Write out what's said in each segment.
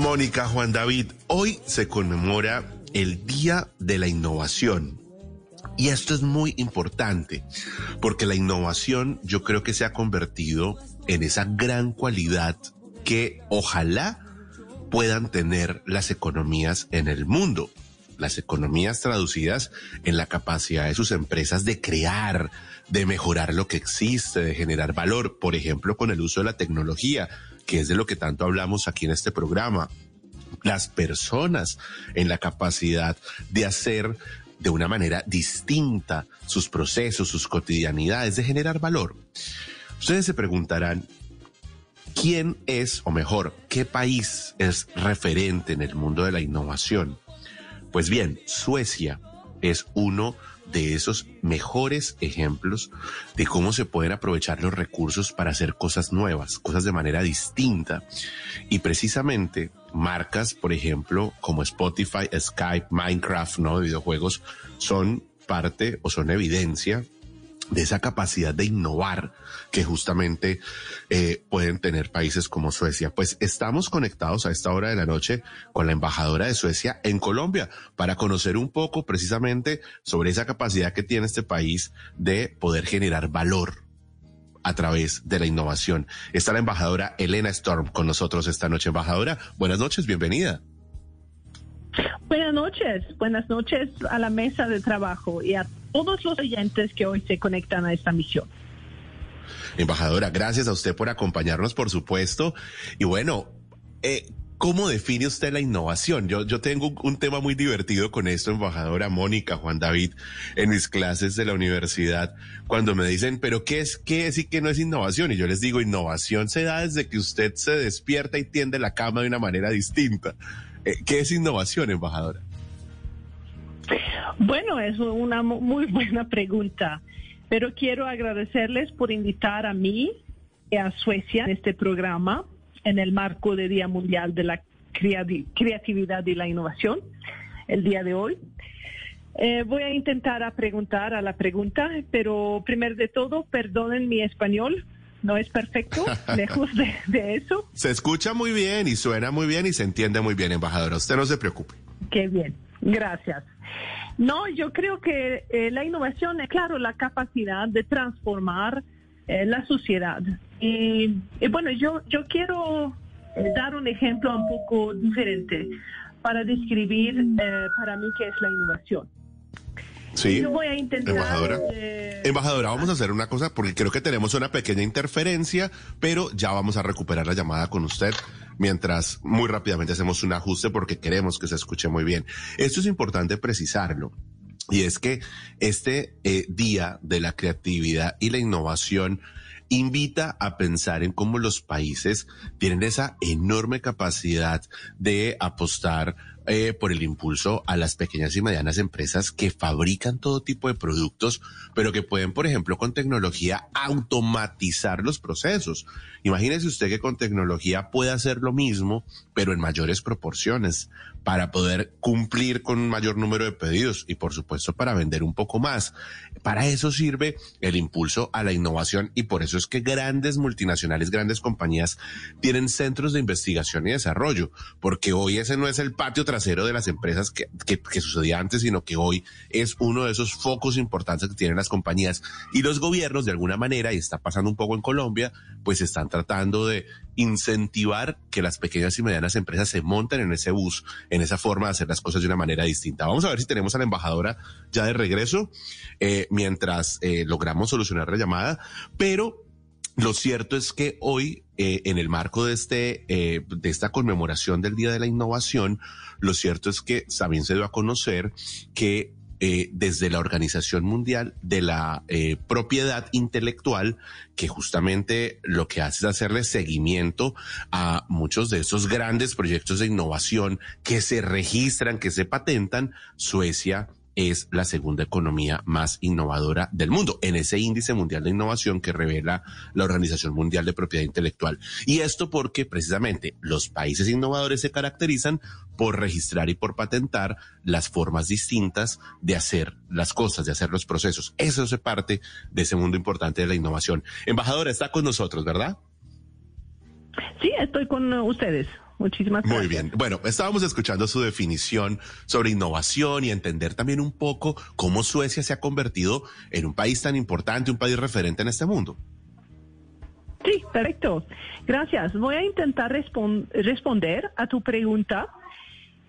Mónica, Juan David, hoy se conmemora el Día de la Innovación. Y esto es muy importante, porque la innovación yo creo que se ha convertido en esa gran cualidad que ojalá puedan tener las economías en el mundo. Las economías traducidas en la capacidad de sus empresas de crear, de mejorar lo que existe, de generar valor, por ejemplo, con el uso de la tecnología, que es de lo que tanto hablamos aquí en este programa. Las personas en la capacidad de hacer de una manera distinta sus procesos, sus cotidianidades, de generar valor. Ustedes se preguntarán, ¿quién es, o mejor, qué país es referente en el mundo de la innovación? Pues bien, Suecia es uno de esos mejores ejemplos de cómo se pueden aprovechar los recursos para hacer cosas nuevas, cosas de manera distinta. Y precisamente marcas, por ejemplo, como Spotify, Skype, Minecraft, ¿no? De videojuegos, son parte o son evidencia de esa capacidad de innovar que justamente eh, pueden tener países como Suecia. Pues estamos conectados a esta hora de la noche con la embajadora de Suecia en Colombia para conocer un poco precisamente sobre esa capacidad que tiene este país de poder generar valor a través de la innovación. Está la embajadora Elena Storm con nosotros esta noche. Embajadora, buenas noches, bienvenida. Buenas noches, buenas noches a la mesa de trabajo y a todos los oyentes que hoy se conectan a esta misión. Embajadora, gracias a usted por acompañarnos, por supuesto. Y bueno, eh, ¿cómo define usted la innovación? Yo, yo tengo un, tema muy divertido con esto, embajadora Mónica, Juan David, en mis clases de la universidad, cuando me dicen, pero ¿qué es, qué es y qué no es innovación? Y yo les digo, innovación se da desde que usted se despierta y tiende la cama de una manera distinta. Eh, ¿Qué es innovación, embajadora? Bueno, es una muy buena pregunta, pero quiero agradecerles por invitar a mí y a Suecia en este programa en el marco del Día Mundial de la Creatividad y la Innovación, el día de hoy. Eh, voy a intentar a preguntar a la pregunta, pero primero de todo, perdonen mi español, no es perfecto, lejos de, de, eso. Se escucha muy bien y suena muy bien y se entiende muy bien, embajadora. Usted no se preocupe. Qué bien, gracias. No, yo creo que eh, la innovación es, claro, la capacidad de transformar eh, la sociedad. Y, bueno, yo, yo quiero eh, dar un ejemplo un poco diferente para describir para mí qué es la innovación. Sí. voy a intentar. Embajadora. Embajadora, vamos a hacer una cosa porque creo que tenemos una pequeña interferencia, pero ya vamos a recuperar la llamada con usted mientras muy rápidamente hacemos un ajuste porque queremos que se escuche muy bien. Esto es importante precisarlo. Y es que este eh, día de la creatividad y la innovación invita a pensar en cómo los países tienen esa enorme capacidad de apostar eh, por el impulso a las pequeñas y medianas empresas que fabrican todo tipo de productos, pero que pueden, por ejemplo, con tecnología automatizar los procesos. Imagínese usted que con tecnología puede hacer lo mismo, pero en mayores proporciones para poder cumplir con un mayor número de pedidos y por supuesto para vender un poco más. Para eso sirve el impulso a la innovación y por eso es que grandes multinacionales, grandes compañías tienen centros de investigación y desarrollo, porque hoy ese no es el patio trasero de las empresas que, que, sucedía antes, sino que hoy es uno de esos focos importantes que tienen las compañías y los gobiernos de alguna manera, y está pasando un poco en Colombia, pues están tratando de incentivar que las pequeñas y medianas empresas se monten en ese bus, en esa forma de hacer las cosas de una manera distinta. Vamos a ver si tenemos a la embajadora ya de regreso eh, mientras eh, logramos solucionar la llamada, pero lo cierto es que hoy, eh, en el marco de este, de esta conmemoración del Día de la Innovación, lo cierto es que también se dio a conocer que eh, desde la Organización Mundial de la eh, Propiedad Intelectual, que justamente lo que hace es hacerle seguimiento a muchos de esos grandes proyectos de innovación que se registran, que se patentan. Suecia es la segunda economía más innovadora del mundo en ese índice mundial de innovación que revela la Organización Mundial de Propiedad Intelectual. Y esto porque precisamente los países innovadores se caracterizan por registrar y por patentar las formas distintas de hacer las cosas, de hacer los procesos. Eso es parte de ese mundo importante de la innovación. Embajadora, está con nosotros, ¿verdad? Sí, estoy con ustedes. Muchísimas gracias. Muy bien. Bueno, estábamos escuchando su definición sobre innovación y entender también un poco cómo Suecia se ha convertido en un país tan importante, un país referente en este mundo. Sí, perfecto. Gracias. Voy a intentar responder a tu pregunta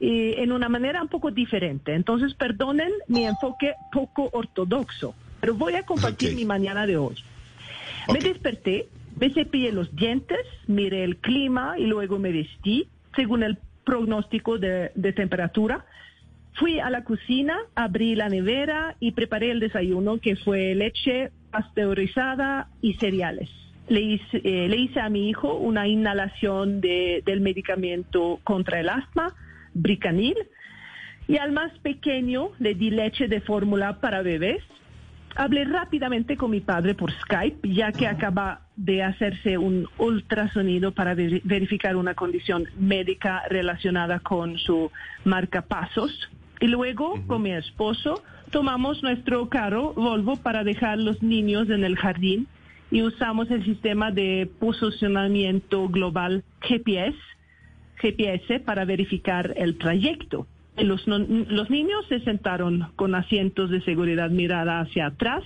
eh, en una manera un poco diferente. Entonces, perdonen mi enfoque poco ortodoxo, pero voy a compartir mi mañana de hoy. Me desperté, me cepillé los dientes, miré el clima y luego me vestí según el pronóstico de, temperatura. Fui a la cocina, abrí la nevera y preparé el desayuno que fue leche pasteurizada y cereales le hice, eh, le hice a mi hijo una inhalación de, del medicamento contra el asma, Bricanil, y al más pequeño le di leche de fórmula para bebés. Hablé rápidamente con mi padre por Skype, ya que acaba de hacerse un ultrasonido para verificar una condición médica relacionada con su marcapasos. Y luego, con mi esposo, tomamos nuestro carro Volvo para dejar los niños en el jardín y usamos el sistema de posicionamiento global GPS, GPS para verificar el trayecto. Los, los niños se sentaron con asientos de seguridad mirada hacia atrás,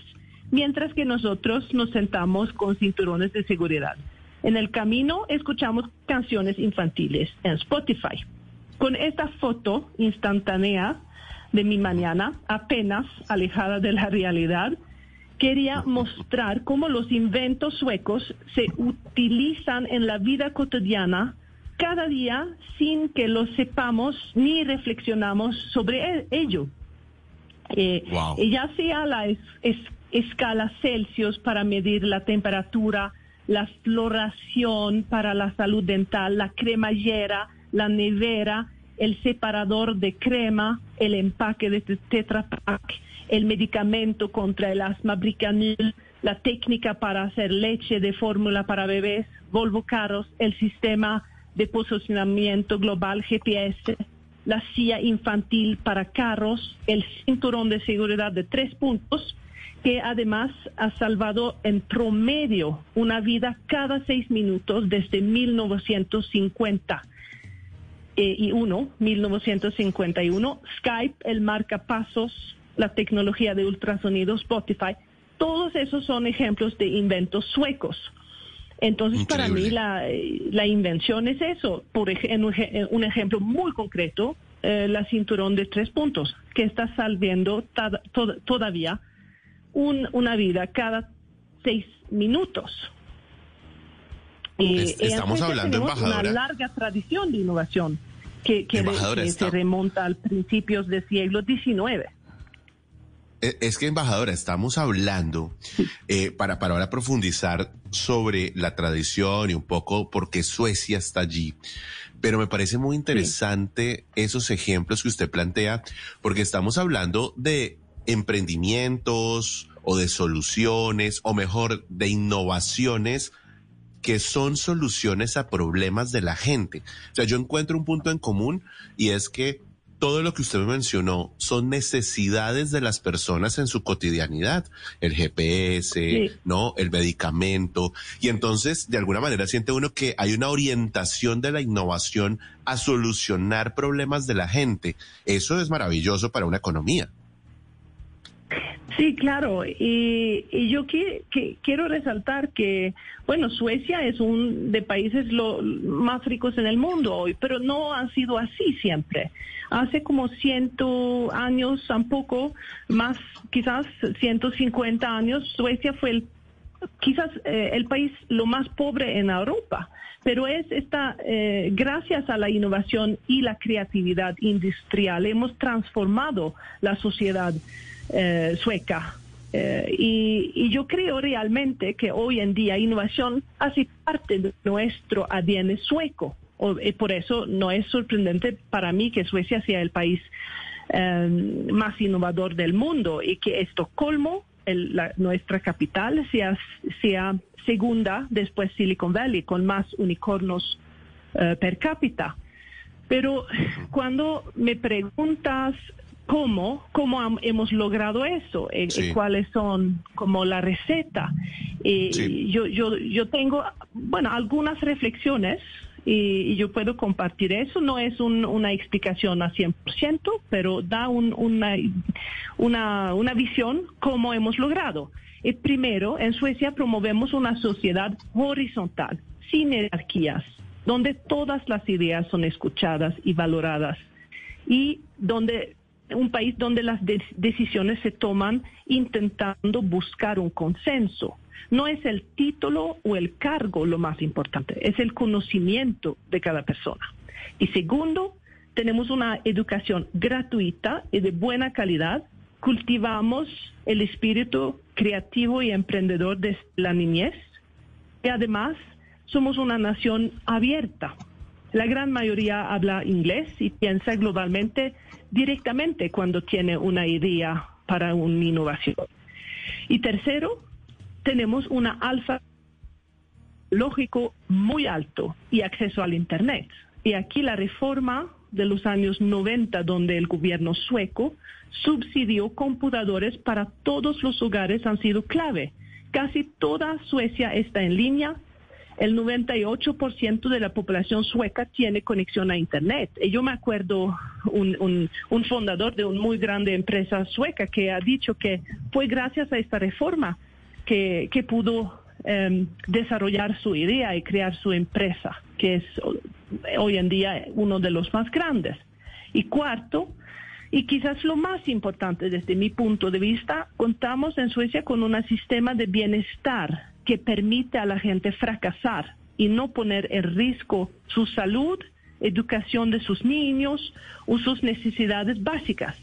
mientras que nosotros nos sentamos con cinturones de seguridad. En el camino escuchamos canciones infantiles en Spotify. Con esta foto instantánea de mi mañana, apenas alejada de la realidad, quería mostrar cómo los inventos suecos se utilizan en la vida cotidiana cada día sin que lo sepamos ni reflexionamos sobre e-, ello. Eh, ya sea la escala Celsius para medir la temperatura, la floración para la salud dental, la cremallera, la nevera, el separador de crema, el empaque de Tetra Pak, el medicamento contra el asma Bricanil, la técnica para hacer leche de fórmula para bebés, Volvo Carros, el sistema de posicionamiento global GPS, la silla infantil para carros, el cinturón de seguridad de tres puntos, que además ha salvado en promedio una vida cada seis minutos desde 1950 eh, y uno, 1951. Skype, el marcapasos la tecnología de ultrasonido Spotify, todos esos son ejemplos de inventos suecos. Entonces, para mí la, invención es eso. Por ejemplo, un ejemplo muy concreto, eh, la cinturón de tres puntos, que está salviendo todavía una vida cada seis minutos. y estamos hablando, embajadora. Una larga tradición de innovación que, que, se remonta al principios del siglo XIX. E, es que, embajadora, estamos hablando eh, para, para ahora profundizar sobre la tradición y un poco por qué Suecia está allí. Pero me parece muy interesante esos ejemplos que usted plantea, porque estamos hablando de emprendimientos o de soluciones, o mejor, de innovaciones que son soluciones a problemas de la gente. O sea, yo encuentro un punto en común y es que todo lo que usted me mencionó son necesidades de las personas en su cotidianidad, el GPS, ¿no? El medicamento. Y entonces, de alguna manera, siente uno que hay una orientación de la innovación a solucionar problemas de la gente. Eso es maravilloso para una economía. Sí, claro. Y, yo quiero resaltar que, bueno, Suecia es un de países más ricos en el mundo hoy, pero no ha sido así siempre. Hace como ciento años, tampoco más, quizás 150 años, Suecia fue el, quizás eh, el país lo más pobre en Europa pero es esta, eh, gracias a la innovación y la creatividad industrial, hemos transformado la sociedad eh, sueca. Eh, y, yo creo realmente que hoy en día innovación hace parte de nuestro ADN sueco. y por eso no es sorprendente para mí que Suecia sea el país eh, más innovador del mundo y que Estocolmo, nuestra capital, sea, sea segunda después Silicon Valley con más unicornos per cápita. Pero cuando me preguntas cómo, cómo hemos logrado eso, eh, eh, cuáles son como la receta. Eh, yo, yo, yo tengo, bueno, algunas reflexiones y, yo puedo compartir eso. No es una explicación a 100%, pero da una, una, una visión cómo hemos logrado. Y primero, en Suecia promovemos una sociedad horizontal, sin jerarquías, donde todas las ideas son escuchadas y valoradas y donde un país donde las decisiones se toman intentando buscar un consenso. No es el título o el cargo lo más importante, es el conocimiento de cada persona. Y segundo, tenemos una educación gratuita y de buena calidad. Cultivamos el espíritu creativo y emprendedor de la niñez. Y además, somos una nación abierta. La gran mayoría habla inglés y piensa globalmente directamente cuando tiene una idea para una innovación. Y tercero, tenemos una alfa lógico muy alto y acceso al Internet. Y aquí la reforma de los años 90, donde el gobierno sueco subsidió computadores para todos los hogares, han sido clave. Casi toda Suecia está en línea el 98% de la población sueca tiene conexión a Internet. Y yo me acuerdo un, un, fundador de una muy grande empresa sueca que ha dicho que fue gracias a esta reforma que, pudo em, desarrollar su idea y crear su empresa, que es hoy en día uno de los más grandes. Y cuarto, y quizás lo más importante desde mi punto de vista, contamos en Suecia con un sistema de bienestar que permite a la gente fracasar y no poner en riesgo su salud, educación de sus niños o sus necesidades básicas.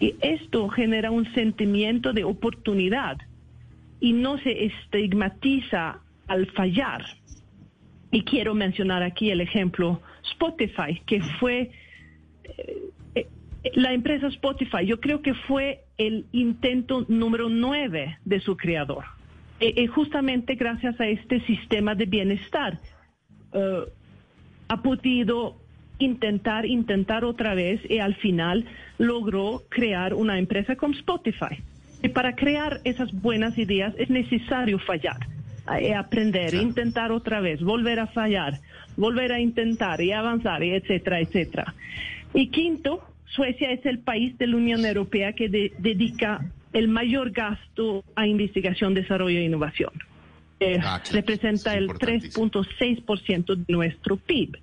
Y esto genera un sentimiento de oportunidad y no se estigmatiza al fallar. Y quiero mencionar aquí el ejemplo Spotify, que fue eh, eh, la empresa Spotify, yo creo que fue el intento número nueve de su creador. Eh, eh, justamente gracias a este sistema de bienestar, eh, ha podido intentar, intentar otra vez y al final logró crear una empresa como Spotify. Y para crear esas buenas ideas es necesario fallar, aprender, intentar otra vez, volver a fallar, volver a intentar y avanzar, y etcétera, etcétera. Y quinto, Suecia es el país de la Unión Europea que dedica el mayor gasto a investigación, desarrollo e innovación. Eh, ah, representa el 3.6% de nuestro PIB.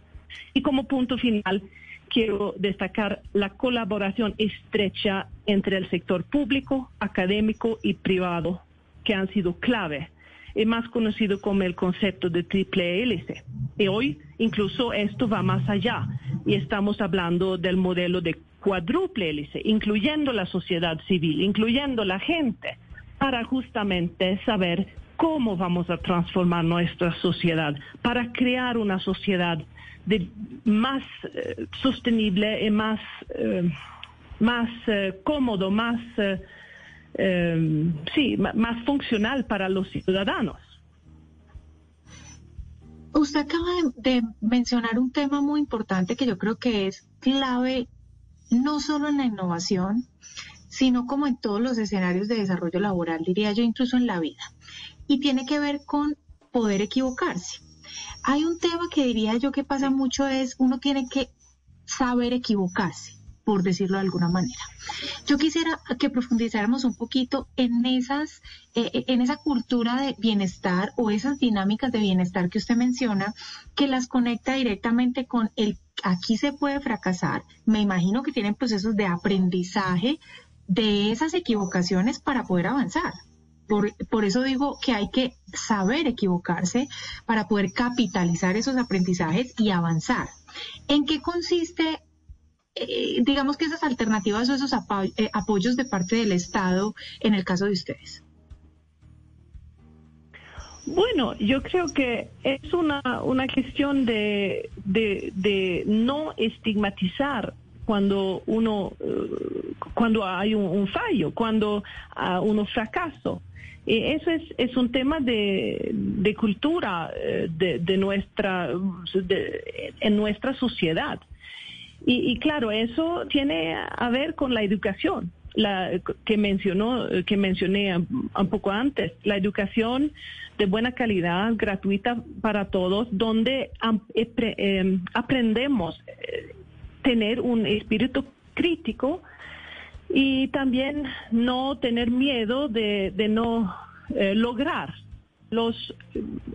Y como punto final, quiero destacar la colaboración estrecha entre el sector público, académico y privado, que han sido clave, y más conocido como el concepto de triple hélice. Y hoy incluso esto va más allá y estamos hablando del modelo de cuádruple hélice, incluyendo la sociedad civil, incluyendo la gente, para justamente saber cómo vamos a transformar nuestra sociedad, para crear una sociedad de más eh, sostenible y más, eh, más eh, cómodo, más, sí, más funcional para los ciudadanos. Usted acaba de mencionar un tema muy importante que yo creo que es clave no solo en la innovación, sino como en todos los escenarios de desarrollo laboral, diría yo, incluso en la vida. Y tiene que ver con poder equivocarse. Hay un tema que diría yo que pasa mucho es uno tiene que saber equivocarse, por decirlo de alguna manera. Yo quisiera que profundizáramos un poquito en esas, eh, eh, en esa cultura de bienestar o esas dinámicas de bienestar que usted menciona, que las conecta directamente con el aquí se puede fracasar. Me imagino que tienen procesos de aprendizaje de esas equivocaciones para poder avanzar. Por, por, eso digo que hay que saber equivocarse para poder capitalizar esos aprendizajes y avanzar. ¿En qué consiste, eh, digamos que esas alternativas o esos eh, apoyos de parte del Estado en el caso de ustedes? Bueno, yo creo que es una, una cuestión de, de, no estigmatizar cuando uno eh, cuando hay un, fallo, cuando uh, uno fracaso. Y eso es, es un tema de, de cultura eh, de, de, nuestra en nuestra sociedad. Y, y, claro, eso tiene a ver con la educación. la, que mencionó, que mencioné un poco antes, la educación de buena calidad, gratuita para todos, donde em, aprendemos eh, tener un espíritu crítico y también no tener miedo de, no eh, lograr. Los,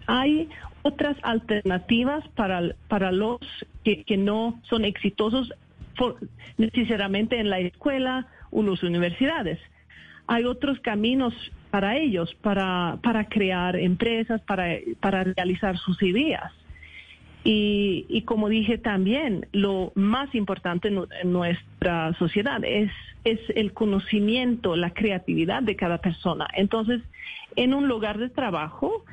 hay otras alternativas para, para los que, que no son exitosos necesariamente en la escuela o las universidades. Hay otros caminos para ellos, para, para crear empresas, para, para realizar sus ideas. Y, y, como dije también, lo más importante en nuestra sociedad es, es el conocimiento, la creatividad de cada persona. Entonces, en un lugar de trabajo,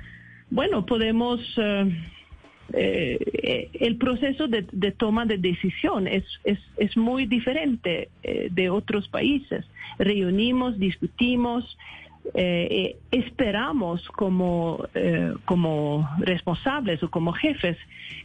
bueno, podemos... Eh, eh, el proceso de, toma de decisión es, es, muy diferente eh, de otros países. Reunimos, discutimos, eh, esperamos como, como responsables o como jefes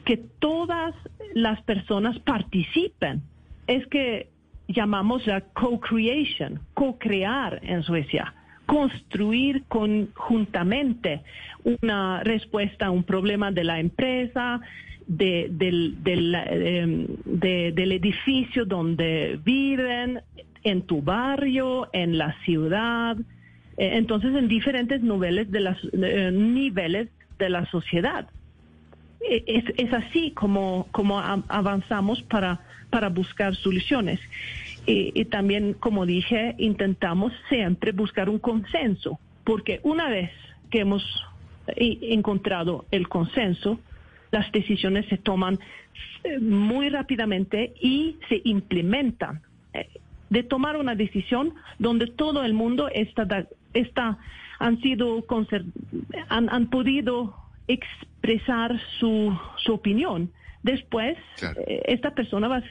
que todas las personas participen. Es que llamamos la co-creation, co-crear en Suecia construir conjuntamente una respuesta a un problema de la empresa, del, em, del edificio donde viven, en tu barrio, en la ciudad, eh, entonces en diferentes niveles de, las, eh, niveles de la sociedad. E, es, es así como, como avanzamos para, para buscar soluciones. Y, también, como dije, intentamos siempre buscar un consenso, porque una vez que hemos eh, encontrado el consenso, las decisiones se toman muy rápidamente y se implementan. De tomar una decisión donde todo el mundo está, está han sido han, han podido expresar su, su opinión después eh, esta persona va a,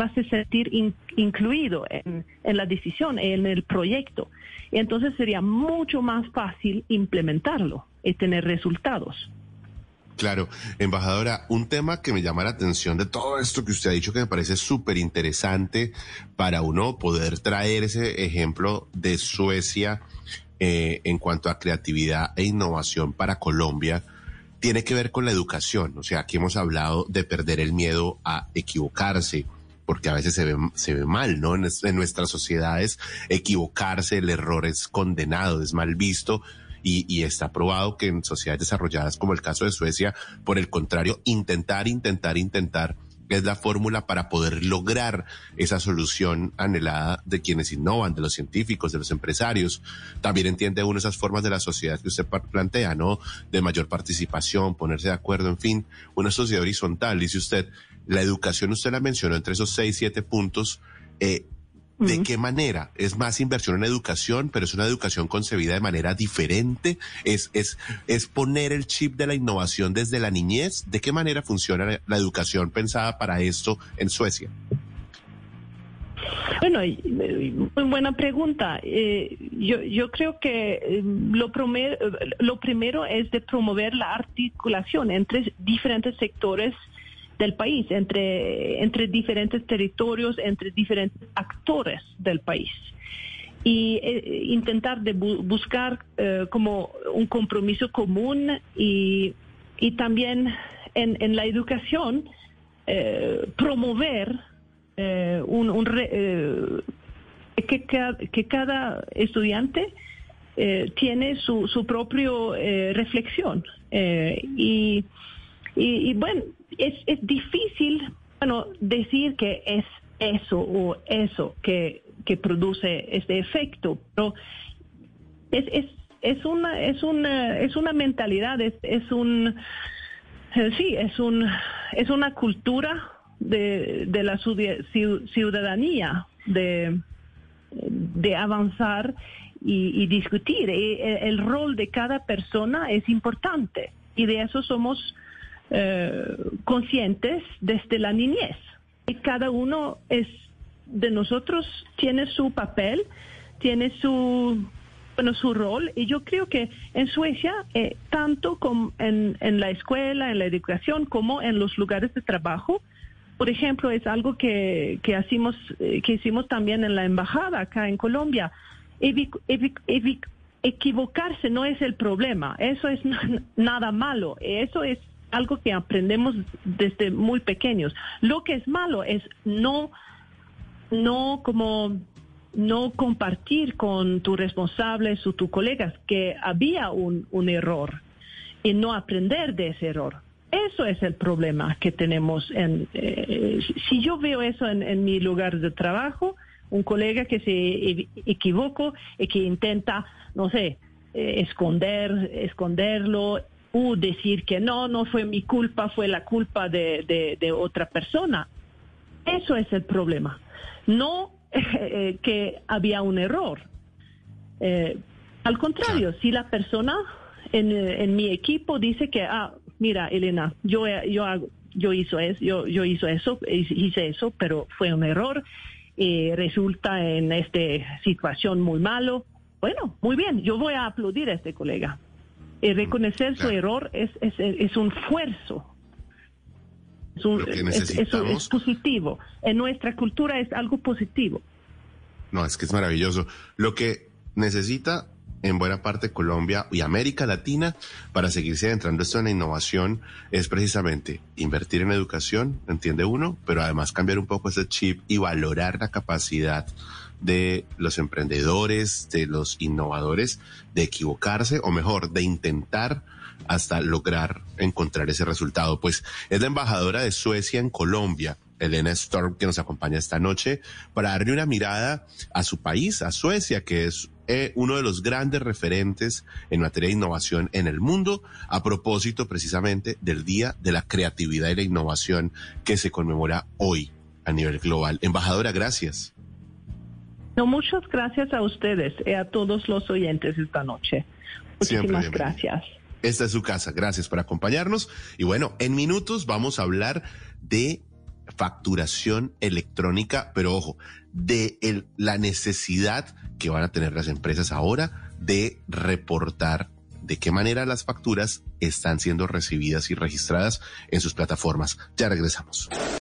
va a sentir incluido en, la decisión, en el proyecto. Y entonces sería mucho más fácil implementarlo y tener resultados. Claro, embajadora, un tema que me llama la atención de todo esto que usted ha dicho que me parece súper interesante para uno poder traer ese ejemplo de Suecia eh, en cuanto a creatividad e innovación para Colombia tiene que ver con la educación. O sea, aquí hemos hablado de perder el miedo a equivocarse, porque a veces se ve, mal, ¿no? En, nuestras sociedades, equivocarse, el error es condenado, es mal visto. Y, y, está probado que en sociedades desarrolladas como el caso de Suecia, por el contrario, intentar, intentar, intentar es la fórmula para poder lograr esa solución anhelada de quienes innovan, de los científicos, de los empresarios. También entiende uno esas formas de la sociedad que usted plantea, ¿no? De mayor participación, ponerse de acuerdo, en fin, una sociedad horizontal. Dice usted, la educación usted la mencionó entre esos seis, siete puntos. Eh, ¿De qué manera? ¿Es más inversión en educación, pero es una educación concebida de manera diferente? ¿Es, es, es poner el chip de la innovación desde la niñez? ¿De qué manera funciona la educación pensada para esto en Suecia? Bueno, muy buena pregunta. Eh, yo, yo creo que eh, lo, lo primero es de promover la articulación entre diferentes sectores del país, entre, entre diferentes territorios, entre diferentes actores del país. Y eh, intentar de buscar eh, como un compromiso común y, y también en, en, la educación eh, promover un, un que, que, cada estudiante tiene su, su propia reflexión y y, bueno, es, es difícil, bueno, decir que es eso o eso que, que produce este efecto, pero es, es, es una, es una, es una mentalidad, es, es un, eh, sí, es un, es una cultura de, de la ciudadanía, de, de avanzar y, y discutir. Y el, rol de cada persona es importante y de eso somos eh, conscientes desde la niñez. Y cada uno es de nosotros tiene su papel, tiene su bueno, su rol y yo creo que en Suecia, eh, tanto como en, en, la escuela, en la educación, como en los lugares de trabajo, por ejemplo, es algo que, que, hacemos, eh, que hicimos también en la embajada acá en Colombia. equivocarse no es el problema, eso es nada malo, eso es algo que aprendemos desde muy pequeños. Lo que es malo es no, no como no compartir con tus responsables o tus colegas que había un, un error y no aprender de ese error. Eso es el problema que tenemos. En, eh, si yo veo eso en, mi lugar de trabajo, un colega que se equivoco y que intenta, no sé, eh, esconder, esconderlo o decir que no, no fue mi culpa, fue la culpa de, de, otra persona. Eso es el problema. No eh, que había un error. al contrario, si la persona en, en, mi equipo dice que ah, mira, Elena, yo, yo, yo, hizo eso, yo, yo hizo eso, hice eso, pero fue un error y resulta en esta situación muy malo. Bueno, muy bien, yo voy a aplaudir a este colega. Y reconocer su error es, es, es un esfuerzo. Es, un, es, positivo. En nuestra cultura es algo positivo. No, es que es maravilloso. Lo que necesita en buena parte Colombia y América Latina para seguirse adentrando esto en la innovación es precisamente invertir en educación, entiende uno, pero además cambiar un poco ese chip y valorar la capacidad de los emprendedores, de los innovadores, de equivocarse o mejor, de intentar hasta lograr encontrar ese resultado. Pues es la embajadora de Suecia en Colombia, Elena Storm, que nos acompaña esta noche para darle una mirada a su país, a Suecia, que es eh, uno de los grandes referentes en materia de innovación en el mundo, a propósito precisamente del Día de la Creatividad y la Innovación que se conmemora hoy a nivel global. Embajadora, gracias. No, muchas gracias a ustedes y a todos los oyentes esta noche. Muchísimas gracias. Esta es su casa. Gracias por acompañarnos. Y bueno, en minutos vamos a hablar de facturación electrónica, pero ojo, de la necesidad que van a tener las empresas ahora de reportar de qué manera las facturas están siendo recibidas y registradas en sus plataformas. Ya regresamos.